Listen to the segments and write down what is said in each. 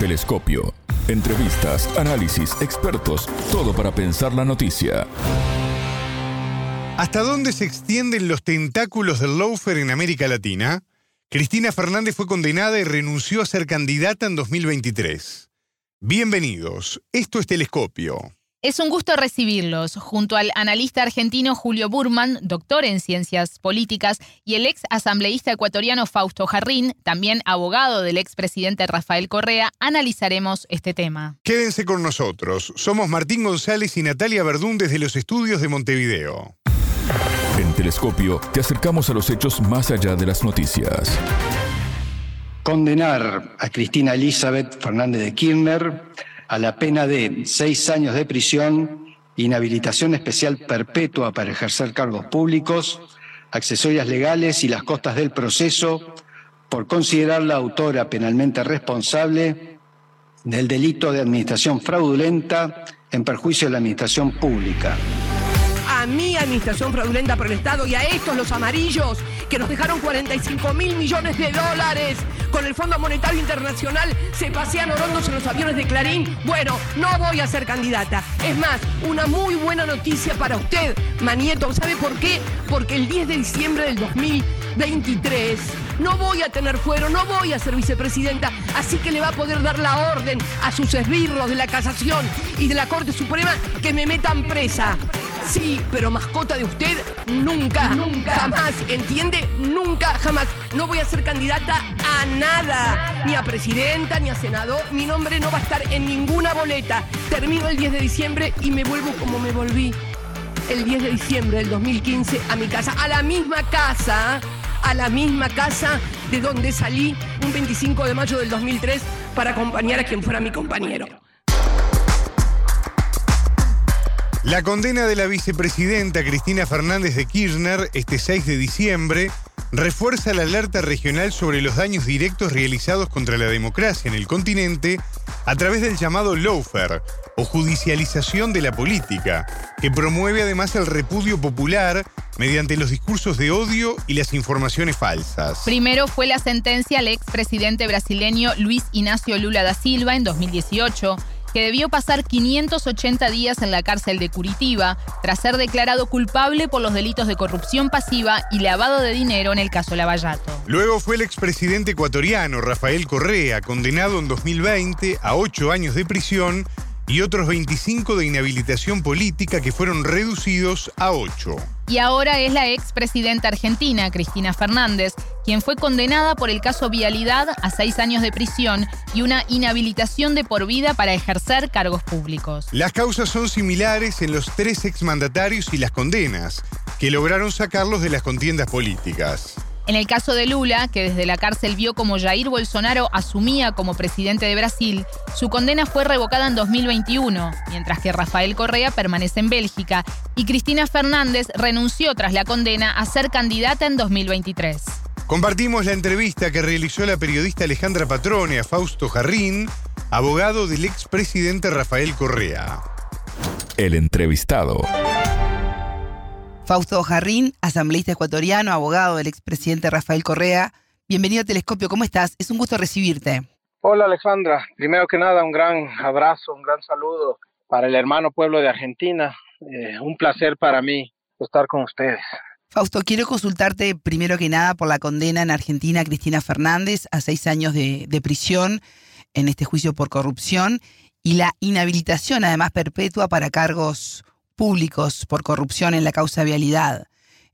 Telescopio. Entrevistas, análisis, expertos, todo para pensar la noticia. ¿Hasta dónde se extienden los tentáculos del lawfare en América Latina? Cristina Fernández fue condenada y renunció a ser candidata en 2023. Bienvenidos, esto es Telescopio. Es un gusto recibirlos junto al analista argentino Julio Burman, doctor en ciencias políticas, y el ex asambleísta ecuatoriano Fausto Jarrín, también abogado del expresidente Rafael Correa, analizaremos este tema. Quédense con nosotros. Somos Martín González y Natalia Verdún desde los estudios de Montevideo. En Telescopio te acercamos a los hechos más allá de las noticias. Condenar a Cristina Elizabeth Fernández de Kirchner a la pena de seis años de prisión, inhabilitación especial perpetua para ejercer cargos públicos, accesorias legales y las costas del proceso por considerarla autora penalmente responsable del delito de administración fraudulenta en perjuicio de la administración pública a mi administración fraudulenta por el Estado y a estos los amarillos que nos dejaron 45 mil millones de dólares con el Fondo Monetario Internacional se pasean orondos en los aviones de Clarín. Bueno, no voy a ser candidata. Es más, una muy buena noticia para usted, Manieto. ¿Sabe por qué? Porque el 10 de diciembre del 2023 no voy a tener fuero, no voy a ser vicepresidenta, así que le va a poder dar la orden a sus esbirros de la Casación y de la Corte Suprema que me metan presa. Sí, pero mascota de usted, nunca, nunca, jamás, ¿entiende? Nunca, jamás. No voy a ser candidata a nada, ni a presidenta, ni a senador. Mi nombre no va a estar en ninguna boleta. Termino el 10 de diciembre y me vuelvo como me volví el 10 de diciembre del 2015 a mi casa, a la misma casa, a la misma casa de donde salí un 25 de mayo del 2003 para acompañar a quien fuera mi compañero. La condena de la vicepresidenta Cristina Fernández de Kirchner este 6 de diciembre refuerza la alerta regional sobre los daños directos realizados contra la democracia en el continente a través del llamado lawfare o judicialización de la política, que promueve además el repudio popular mediante los discursos de odio y las informaciones falsas. Primero fue la sentencia al expresidente brasileño Luis Ignacio Lula da Silva en 2018 que debió pasar 580 días en la cárcel de Curitiba tras ser declarado culpable por los delitos de corrupción pasiva y lavado de dinero en el caso Lavallato. Luego fue el expresidente ecuatoriano Rafael Correa, condenado en 2020 a ocho años de prisión y otros 25 de inhabilitación política que fueron reducidos a 8. Y ahora es la expresidenta argentina, Cristina Fernández, quien fue condenada por el caso Vialidad a seis años de prisión y una inhabilitación de por vida para ejercer cargos públicos. Las causas son similares en los tres exmandatarios y las condenas, que lograron sacarlos de las contiendas políticas. En el caso de Lula, que desde la cárcel vio como Jair Bolsonaro asumía como presidente de Brasil, su condena fue revocada en 2021, mientras que Rafael Correa permanece en Bélgica y Cristina Fernández renunció tras la condena a ser candidata en 2023. Compartimos la entrevista que realizó la periodista Alejandra Patrone a Fausto Jarrín, abogado del expresidente Rafael Correa. El entrevistado. Fausto Jarrín, asambleísta ecuatoriano, abogado del expresidente Rafael Correa. Bienvenido a Telescopio, ¿cómo estás? Es un gusto recibirte. Hola Alexandra, primero que nada un gran abrazo, un gran saludo para el hermano pueblo de Argentina. Eh, un placer para mí estar con ustedes. Fausto, quiero consultarte primero que nada por la condena en Argentina a Cristina Fernández a seis años de, de prisión en este juicio por corrupción y la inhabilitación además perpetua para cargos públicos por corrupción en la causa vialidad.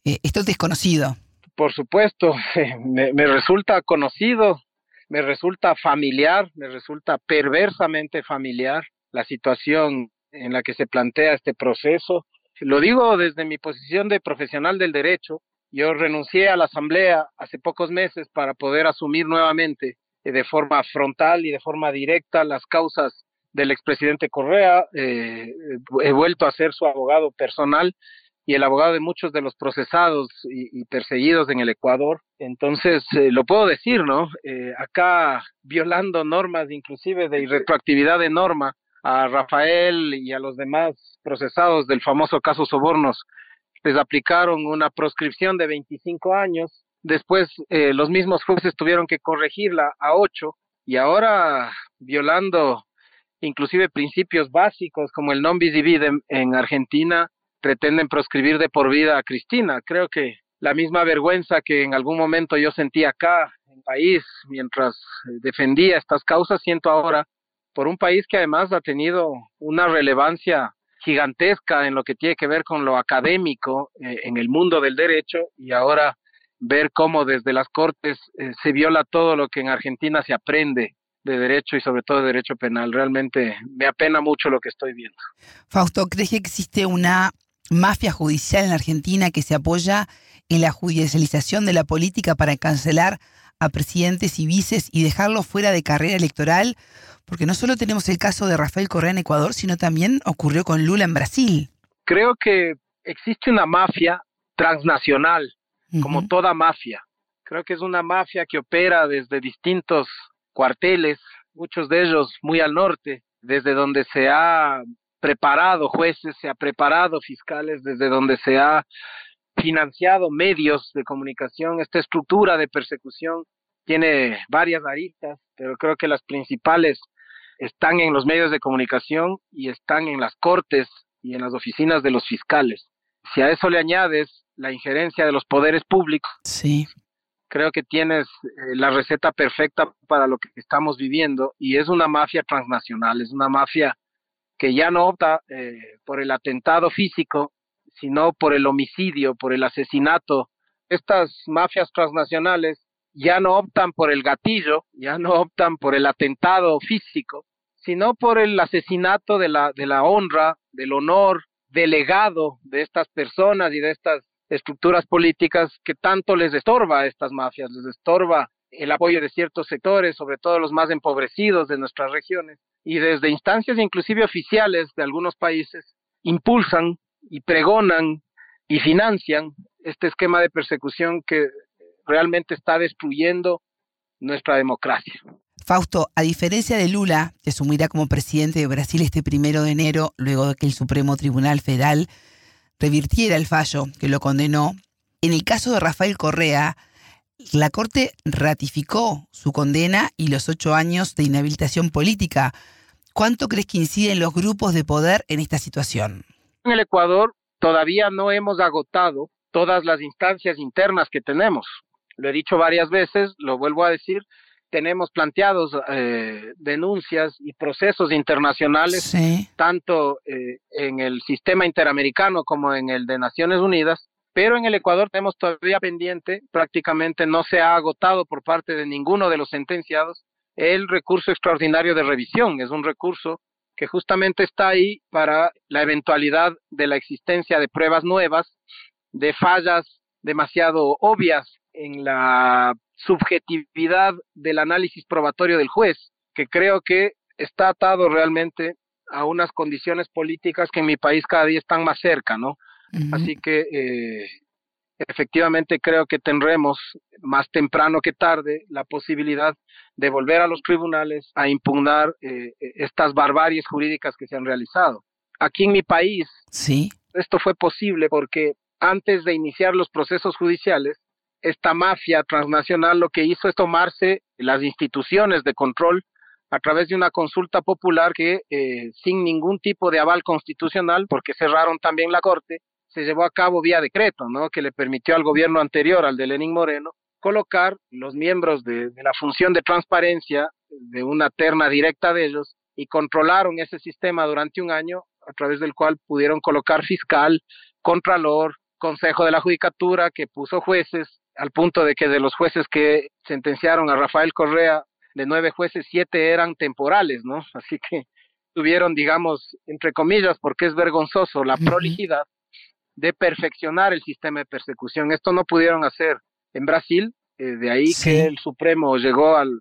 Eh, esto es desconocido. Por supuesto, me, me resulta conocido, me resulta familiar, me resulta perversamente familiar la situación en la que se plantea este proceso. Lo digo desde mi posición de profesional del derecho. Yo renuncié a la Asamblea hace pocos meses para poder asumir nuevamente eh, de forma frontal y de forma directa las causas del expresidente Correa, eh, he vuelto a ser su abogado personal y el abogado de muchos de los procesados y, perseguidos en el Ecuador. Entonces, eh, lo puedo decir, ¿no? Eh, acá violando normas inclusive de irretroactividad de norma a Rafael y a los demás procesados del famoso caso Sobornos, les aplicaron una proscripción de 25 años. Después, los mismos jueces tuvieron que corregirla a 8 y ahora violando inclusive principios básicos como el non bis en Argentina, pretenden proscribir de por vida a Cristina. Creo que la misma vergüenza que en algún momento yo sentí acá en el país mientras eh, defendía estas causas, siento ahora por un país que además ha tenido una relevancia gigantesca en lo que tiene que ver con lo académico eh, en el mundo del derecho y ahora ver cómo desde las cortes eh, se viola todo lo que en Argentina se aprende de derecho y sobre todo de derecho penal. Realmente me apena mucho lo que estoy viendo. Fausto, ¿crees que existe una mafia judicial en Argentina que se apoya en la judicialización de la política para cancelar a presidentes y vices y dejarlos fuera de carrera electoral? Porque no solo tenemos el caso de Rafael Correa en Ecuador, sino también ocurrió con Lula en Brasil. Creo que existe una mafia transnacional, como toda mafia. Creo que es una mafia que opera desde distintos cuarteles, muchos de ellos muy al norte, desde donde se ha preparado jueces, se ha preparado fiscales, desde donde se ha financiado medios de comunicación. Esta estructura de persecución tiene varias aristas, pero creo que las principales están en los medios de comunicación y están en las cortes y en las oficinas de los fiscales. Si a eso le añades la injerencia de los poderes públicos, sí. Creo que tienes eh, la receta perfecta para lo que estamos viviendo y es una mafia transnacional, es una mafia que ya no opta eh, por el atentado físico, sino por el homicidio, por el asesinato. Estas mafias transnacionales ya no optan por el gatillo, ya no optan por el atentado físico, sino por el asesinato de la, de la honra, del honor, del legado de estas personas y de estas estructuras políticas que tanto les estorba a estas mafias, les estorba el apoyo de ciertos sectores, sobre todo los más empobrecidos de nuestras regiones, y desde instancias inclusive oficiales de algunos países, impulsan y pregonan y financian este esquema de persecución que realmente está destruyendo nuestra democracia. Fausto, a diferencia de Lula, que asumirá como presidente de Brasil este primero de enero, luego de que el Supremo Tribunal Federal revirtiera el fallo que lo condenó, en el caso de Rafael Correa, la Corte ratificó su condena y los ocho años de inhabilitación política. ¿Cuánto crees que inciden los grupos de poder en esta situación? En el Ecuador todavía no hemos agotado todas las instancias internas que tenemos. Lo he dicho varias veces, lo vuelvo a decir, tenemos planteados eh, denuncias y procesos internacionales, tanto eh, en el sistema interamericano como en el de Naciones Unidas, pero en el Ecuador tenemos todavía pendiente, prácticamente no se ha agotado por parte de ninguno de los sentenciados, el recurso extraordinario de revisión. Es un recurso que justamente está ahí para la eventualidad de la existencia de pruebas nuevas, de fallas demasiado obvias en la subjetividad del análisis probatorio del juez, que creo que está atado realmente a unas condiciones políticas que en mi país cada día están más cerca, ¿no? Así que eh, efectivamente creo que tendremos más temprano que tarde la posibilidad de volver a los tribunales a impugnar eh, estas barbaries jurídicas que se han realizado. Aquí en mi país, sí. esto fue posible porque antes de iniciar los procesos judiciales, esta mafia transnacional lo que hizo es tomarse las instituciones de control a través de una consulta popular que eh, sin ningún tipo de aval constitucional, porque cerraron también la corte, se llevó a cabo vía decreto, ¿no? Que le permitió al gobierno anterior, al de Lenín Moreno, colocar los miembros de, de la función de transparencia de una terna directa de ellos y controlaron ese sistema durante un año a través del cual pudieron colocar fiscal, contralor, consejo de la judicatura que puso jueces al punto de que de los jueces que sentenciaron a Rafael Correa, de nueve jueces, siete eran temporales, ¿no? Así que tuvieron, digamos, entre comillas, porque es vergonzoso, la prolijidad de perfeccionar el sistema de persecución. Esto no pudieron hacer en Brasil, eh, de ahí que el Supremo llegó al,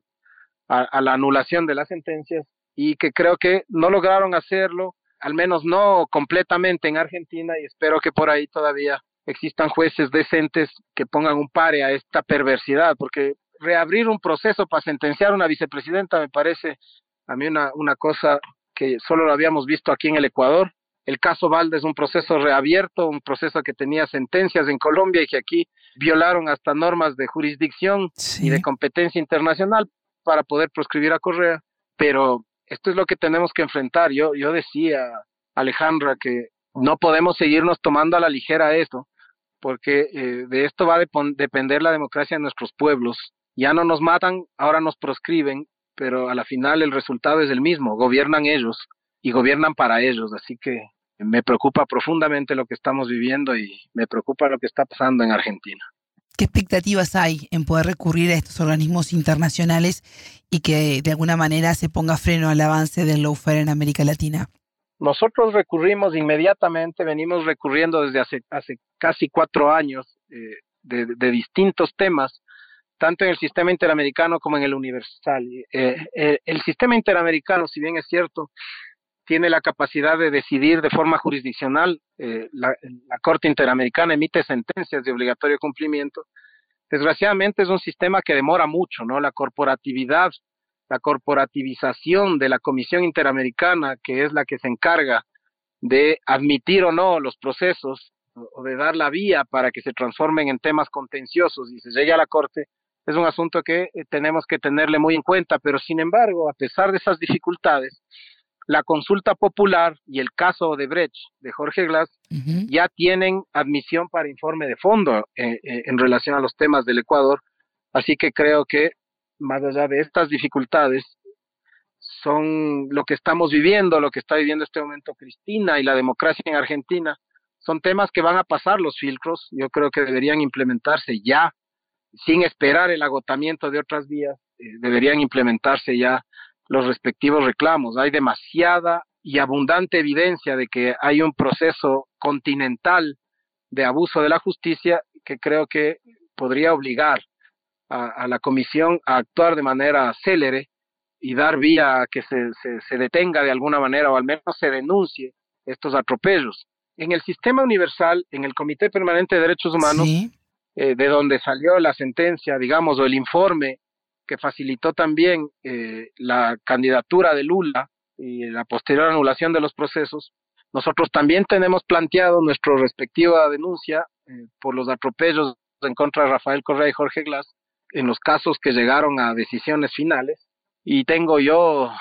a, la anulación de las sentencias y que creo que no lograron hacerlo, al menos no completamente en Argentina y espero que por ahí todavía existan jueces decentes que pongan un pare a esta perversidad, porque reabrir un proceso para sentenciar a una vicepresidenta me parece a mí una, una cosa que solo lo habíamos visto aquí en el Ecuador. El caso Valde es un proceso reabierto, un proceso que tenía sentencias en Colombia y que aquí violaron hasta normas de jurisdicción y de competencia internacional para poder proscribir a Correa. pero esto es lo que tenemos que enfrentar. Yo, yo decía, Alejandra, que no podemos seguirnos tomando a la ligera esto, porque eh, de esto va a depender la democracia de nuestros pueblos. Ya no nos matan, ahora nos proscriben, pero a la final el resultado es el mismo, gobiernan ellos y gobiernan para ellos, así que me preocupa profundamente lo que estamos viviendo y me preocupa lo que está pasando en Argentina. ¿Qué expectativas hay en poder recurrir a estos organismos internacionales y que de alguna manera se ponga freno al avance del lawfare en América Latina? Nosotros recurrimos inmediatamente, venimos recurriendo desde hace, hace casi cuatro años eh, de, distintos temas, tanto en el sistema interamericano como en el universal. Eh, eh, el sistema interamericano, si bien es cierto, tiene la capacidad de decidir de forma jurisdiccional. Eh, la, Corte Interamericana emite sentencias de obligatorio cumplimiento. Desgraciadamente es un sistema que demora mucho, ¿no? La corporatividad, la corporativización de la Comisión Interamericana, que es la que se encarga de admitir o no los procesos o de dar la vía para que se transformen en temas contenciosos y se llegue a la Corte, es un asunto que eh, tenemos que tenerle muy en cuenta, pero sin embargo, a pesar de esas dificultades, la consulta popular y el caso de Brecht de Jorge Glass ya tienen admisión para informe de fondo eh, eh, en relación a los temas del Ecuador. Así que creo que más allá de estas dificultades, son lo que estamos viviendo, lo que está viviendo este momento Cristina y la democracia en Argentina, son temas que van a pasar los filtros. Yo creo que deberían implementarse ya, sin esperar el agotamiento de otras vías, eh, deberían implementarse ya los respectivos reclamos. Hay demasiada y abundante evidencia de que hay un proceso continental de abuso de la justicia que creo que podría obligar a, la comisión a actuar de manera célere y dar vía a que se, se, detenga de alguna manera o al menos se denuncie estos atropellos. En el sistema universal, en el Comité Permanente de Derechos Humanos, eh, de donde salió la sentencia, digamos, o el informe que facilitó también eh, la candidatura de Lula y la posterior anulación de los procesos, nosotros también tenemos planteado nuestra respectiva denuncia eh, por los atropellos en contra de Rafael Correa y Jorge Glass en los casos que llegaron a decisiones finales y tengo yo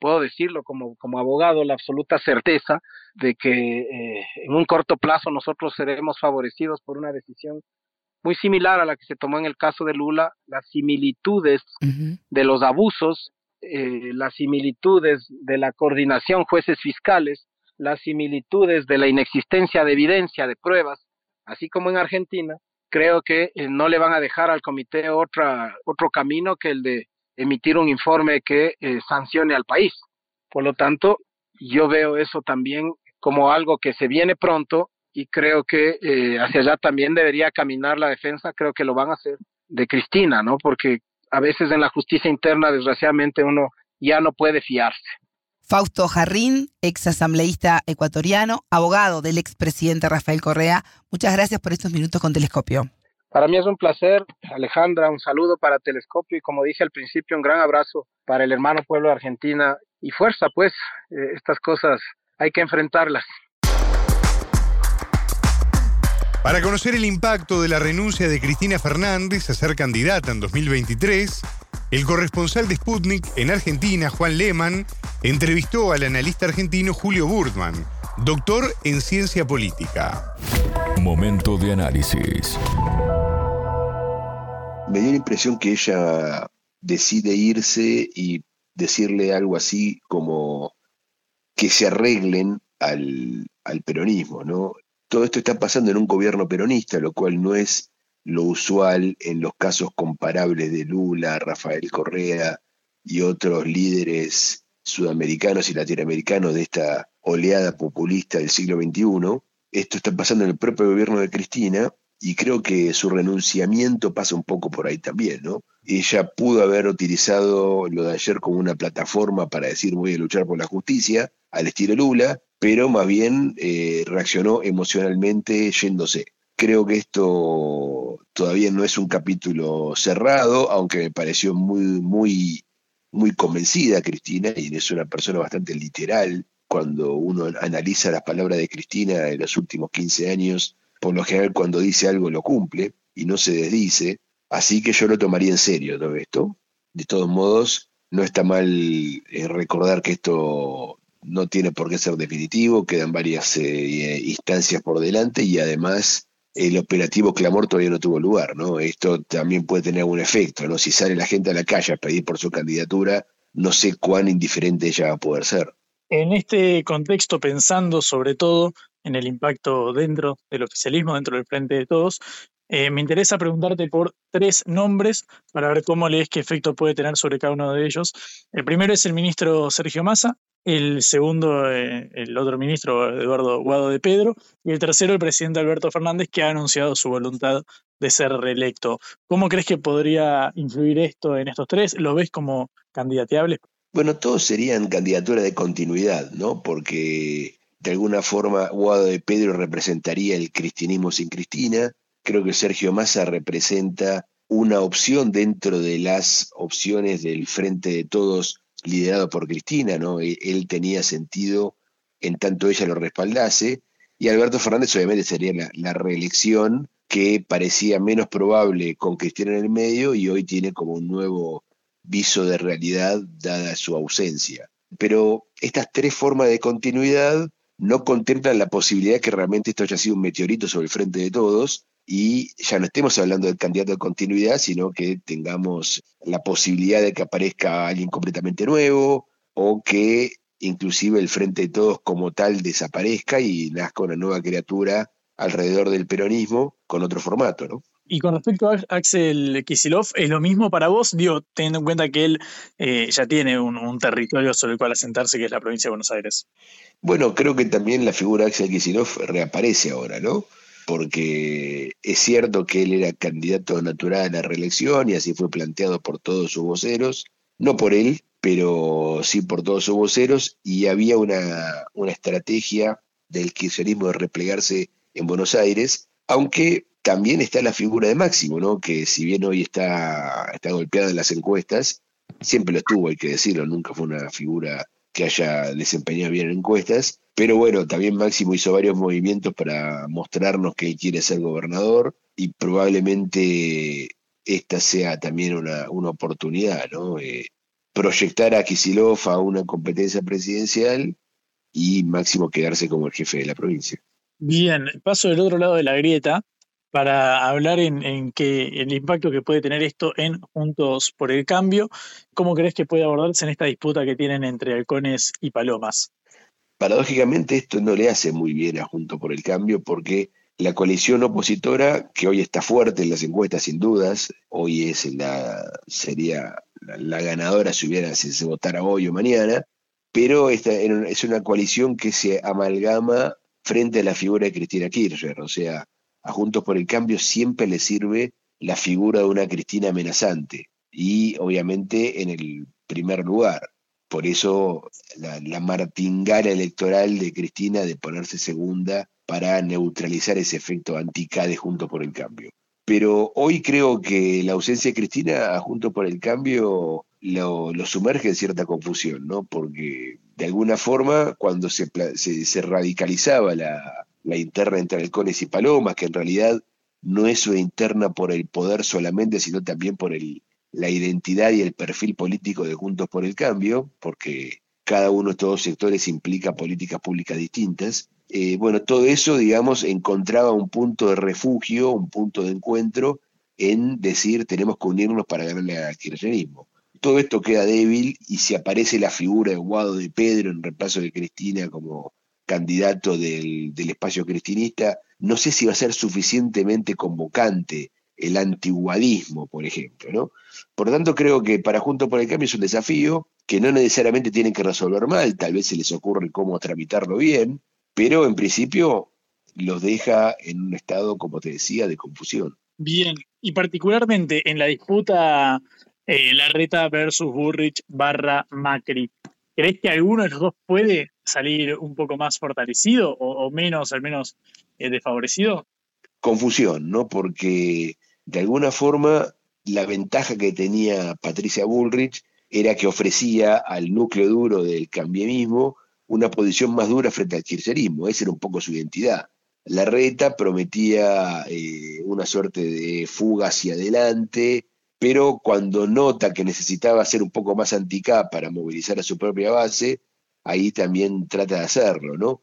puedo decirlo como, como abogado, la absoluta certeza de que eh, en un corto plazo nosotros seremos favorecidos por una decisión muy similar a la que se tomó en el caso de Lula, las similitudes de los abusos, eh, las similitudes de la coordinación jueces fiscales, las similitudes de la inexistencia de evidencia, de pruebas, así como en Argentina, creo que eh, no le van a dejar al comité otra, otro camino que el de emitir un informe que eh, sancione al país. Por lo tanto, yo veo eso también como algo que se viene pronto y creo que eh, hacia allá también debería caminar la defensa, creo que lo van a hacer, de Cristina, ¿no? Porque a veces en la justicia interna, desgraciadamente, uno ya no puede fiarse. Fausto Jarrín, ex asambleísta ecuatoriano, abogado del expresidente Rafael Correa, muchas gracias por estos minutos con Telescopio. Para mí es un placer, Alejandra, un saludo para Telescopio y como dije al principio, un gran abrazo para el hermano pueblo de Argentina y fuerza, pues, eh, estas cosas hay que enfrentarlas. Para conocer el impacto de la renuncia de Cristina Fernández a ser candidata en 2023, el corresponsal de Sputnik en Argentina, Juan Lehmann, entrevistó al analista argentino Julio Burtman, doctor en ciencia política. Momento de análisis. Me dio la impresión que ella decide irse y decirle algo así como que se arreglen al, al peronismo, ¿no? Todo esto está pasando en un gobierno peronista, lo cual no es lo usual en los casos comparables de Lula, Rafael Correa y otros líderes sudamericanos y latinoamericanos de esta oleada populista del siglo XXI. Esto está pasando en el propio gobierno de Cristina y creo que su renunciamiento pasa un poco por ahí también, ¿no? Ella pudo haber utilizado lo de ayer como una plataforma para decir voy a luchar por la justicia, al estilo Lula, pero más bien eh, reaccionó emocionalmente yéndose. Creo que esto todavía no es un capítulo cerrado, aunque me pareció muy, muy, muy convencida Cristina, y es una persona bastante literal. Cuando uno analiza las palabras de Cristina en los últimos 15 años, por lo general cuando dice algo lo cumple y no se desdice. Así que yo lo tomaría en serio todo esto. De todos modos, no está mal eh, recordar que esto no tiene por qué ser definitivo, quedan varias eh, instancias por delante y además el operativo clamor todavía no tuvo lugar, ¿no? Esto también puede tener algún efecto, ¿no? Si sale la gente a la calle a pedir por su candidatura, no sé cuán indiferente ella va a poder ser. En este contexto, pensando sobre todo en el impacto dentro del oficialismo, dentro del Frente de Todos, eh, me interesa preguntarte por tres nombres para ver cómo lees qué efecto puede tener sobre cada uno de ellos. El primero es el ministro Sergio Massa, el segundo, eh, el otro ministro, Eduardo Guado de Pedro, y el tercero, el presidente Alberto Fernández, que ha anunciado su voluntad de ser reelecto. ¿Cómo crees que podría influir esto en estos tres? ¿Lo ves como candidateable? Bueno, todos serían candidaturas de continuidad, ¿no? Porque de alguna forma Guado de Pedro representaría el cristianismo sin Cristina. Creo que Sergio Massa representa una opción dentro de las opciones del Frente de Todos liderado por Cristina, ¿no? E, él tenía sentido en tanto ella lo respaldase, y Alberto Fernández obviamente sería la, reelección que parecía menos probable con Cristina en el medio y hoy tiene como un nuevo viso de realidad dada su ausencia. Pero estas tres formas de continuidad no contemplan la posibilidad que realmente esto haya sido un meteorito sobre el frente de todos, y ya no estemos hablando del candidato de continuidad, sino que tengamos la posibilidad de que aparezca alguien completamente nuevo o que inclusive el Frente de Todos como tal desaparezca y nazca una nueva criatura alrededor del peronismo con otro formato, ¿no? Y con respecto a Axel Kisilov, ¿es lo mismo para vos? Digo, teniendo en cuenta que él eh, ya tiene un, un, territorio sobre el cual asentarse, que es la provincia de Buenos Aires. Bueno, creo que también la figura de Axel Kisilov reaparece ahora, ¿no? Porque es cierto que él era candidato natural a la reelección y así fue planteado por todos sus voceros, no por él, pero sí por todos sus voceros, y había una, estrategia del kirchnerismo de replegarse en Buenos Aires, aunque también está la figura de Máximo, ¿no? que si bien hoy está, está golpeada en las encuestas, siempre lo estuvo, hay que decirlo, nunca fue una figura que haya desempeñado bien en encuestas, pero bueno, también Máximo hizo varios movimientos para mostrarnos que quiere ser gobernador y probablemente esta sea también una, oportunidad, ¿no? Eh, proyectar a Kisilov a una competencia presidencial y Máximo quedarse como el jefe de la provincia. Bien, paso del otro lado de la grieta para hablar en, en el impacto que puede tener esto en Juntos por el Cambio. ¿Cómo crees que puede abordarse en esta disputa que tienen entre halcones y palomas? Paradójicamente esto no le hace muy bien a Junto por el Cambio porque la coalición opositora, que hoy está fuerte en las encuestas sin dudas, hoy es la, sería la, ganadora si, hubiera, si se votara hoy o mañana, pero esta es una coalición que se amalgama frente a la figura de Cristina Kirchner, o sea, a Juntos por el Cambio siempre le sirve la figura de una Cristina amenazante y obviamente en el primer lugar. Por eso la, martingala electoral de Cristina de ponerse segunda para neutralizar ese efecto anticade junto por el cambio. Pero hoy creo que la ausencia de Cristina junto por el cambio lo, sumerge en cierta confusión, ¿no? Porque de alguna forma, cuando se, se, radicalizaba la, la, interna entre halcones y palomas, que en realidad no es una interna por el poder solamente, sino también por el, la identidad y el perfil político de Juntos por el Cambio, porque cada uno de estos dos sectores implica políticas públicas distintas. Eh, bueno, todo eso, digamos, encontraba un punto de refugio, un punto de encuentro en decir tenemos que unirnos para ganarle al kirchnerismo. Todo esto queda débil y si aparece la figura de Guado de Pedro en reemplazo de Cristina como candidato del, del espacio cristinista, no sé si va a ser suficientemente convocante el antiguadismo, por ejemplo. ¿no? Por tanto, creo que para Juntos por el Cambio es un desafío que no necesariamente tienen que resolver mal, tal vez se les ocurre cómo tramitarlo bien, pero en principio los deja en un estado, como te decía, de confusión. Bien, y particularmente en la disputa eh, Larreta versus Burrich barra Macri, ¿crees que alguno de los dos puede salir un poco más fortalecido o, menos, al menos, eh, desfavorecido? Confusión, ¿no? Porque de alguna forma la ventaja que tenía Patricia Bullrich era que ofrecía al núcleo duro del cambiemismo una posición más dura frente al kirchnerismo, esa era un poco su identidad. La reta prometía eh, una suerte de fuga hacia adelante, pero cuando nota que necesitaba ser un poco más anticap para movilizar a su propia base, ahí también trata de hacerlo, ¿no?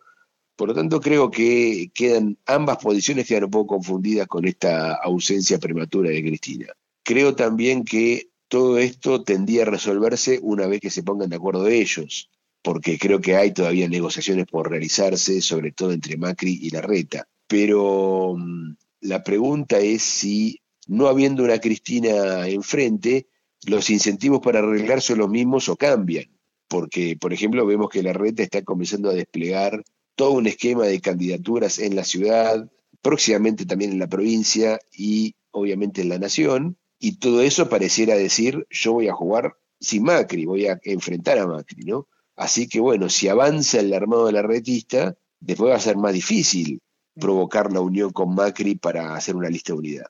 Por lo tanto, creo que quedan ambas posiciones quedan un poco confundidas con esta ausencia prematura de Cristina. Creo también que todo esto tendría a resolverse una vez que se pongan de acuerdo ellos, porque creo que hay todavía negociaciones por realizarse, sobre todo entre Macri y Larreta. Pero mm, la pregunta es si, no habiendo una Cristina enfrente, los incentivos para arreglar son los mismos o cambian. Porque, por ejemplo, vemos que Larreta está comenzando a desplegar todo un esquema de candidaturas en la ciudad, próximamente también en la provincia y obviamente en la nación, y todo eso pareciera decir, yo voy a jugar sin Macri, voy a enfrentar a Macri, ¿no? Así que bueno, si avanza el armado de la retista, después va a ser más difícil provocar la unión con Macri para hacer una lista de unidad.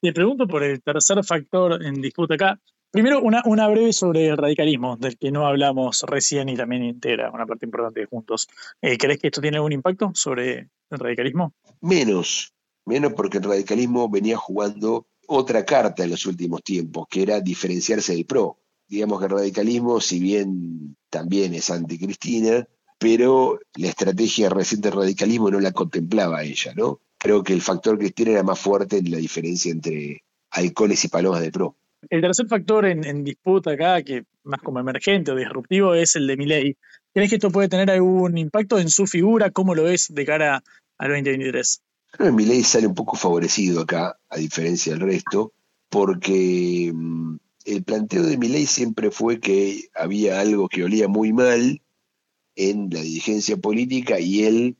Te pregunto por el tercer factor en disputa acá. Primero, una, breve sobre el radicalismo, del que no hablamos recién y también integra una parte importante de Juntos. Eh, ¿Crees que esto tiene algún impacto sobre el radicalismo? Menos, menos porque el radicalismo venía jugando otra carta en los últimos tiempos, que era diferenciarse del PRO. Digamos que el radicalismo, si bien también es anticristina, pero la estrategia reciente del radicalismo no la contemplaba ella, ¿no? Creo que el factor Cristina era más fuerte en la diferencia entre halcones y palomas de PRO. El tercer factor en, disputa acá, que más como emergente o disruptivo, es el de Milei. ¿Crees que esto puede tener algún impacto en su figura? ¿Cómo lo ves de cara al 2023? Creo sale un poco favorecido acá, a diferencia del resto, porque mm, el planteo de Milei siempre fue que había algo que olía muy mal en la dirigencia política y él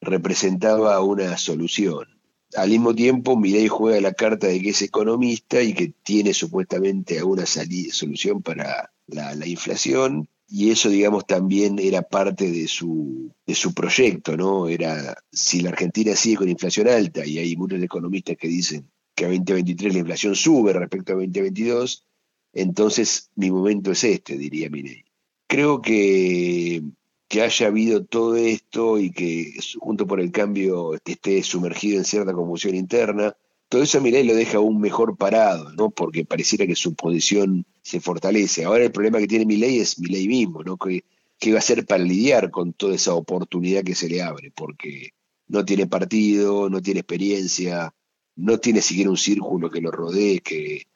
representaba una solución. Al mismo tiempo, Milei juega la carta de que es economista y que tiene supuestamente alguna solución para la, la inflación, y eso, digamos, también era parte de su, de su proyecto, ¿no? Era, si la Argentina sigue con inflación alta, y hay muchos economistas que dicen que a 2023 la inflación sube respecto a 2022, entonces mi momento es este, diría Minei. Creo que, que haya habido todo esto y que junto por el cambio esté sumergido en cierta confusión interna, todo eso a Milei lo deja aún mejor parado, ¿no? Porque pareciera que su posición se fortalece. Ahora el problema que tiene Milei es Milei mismo, ¿no? ¿Qué, ¿Qué va a hacer para lidiar con toda esa oportunidad que se le abre? Porque no tiene partido, no tiene experiencia, no tiene siquiera un círculo que lo rodee, que,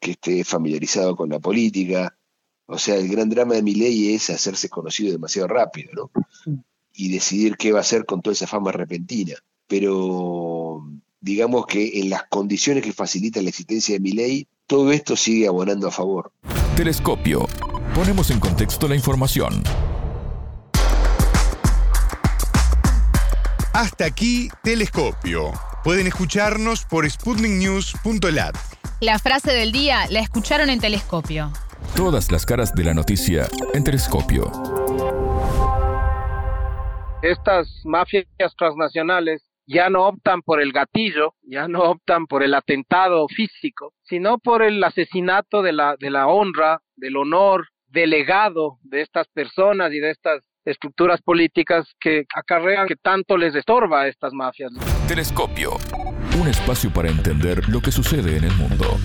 que esté familiarizado con la política. O sea, el gran drama de Milei es hacerse conocido demasiado rápido, ¿no? Y decidir qué va a hacer con toda esa fama repentina. Pero digamos que en las condiciones que facilitan la existencia de mi ley, todo esto sigue abonando a favor. Telescopio. Ponemos en contexto la información. Hasta aquí, Telescopio. Pueden escucharnos por sputniknews.lat. La frase del día la escucharon en Telescopio. Todas las caras de la noticia en Telescopio. Estas mafias transnacionales ya no optan por el gatillo, ya no optan por el atentado físico, sino por el asesinato de la, de la honra, del honor, del legado de estas personas y de estas estructuras políticas que acarrean que tanto les estorba a estas mafias. Telescopio, un espacio para entender lo que sucede en el mundo.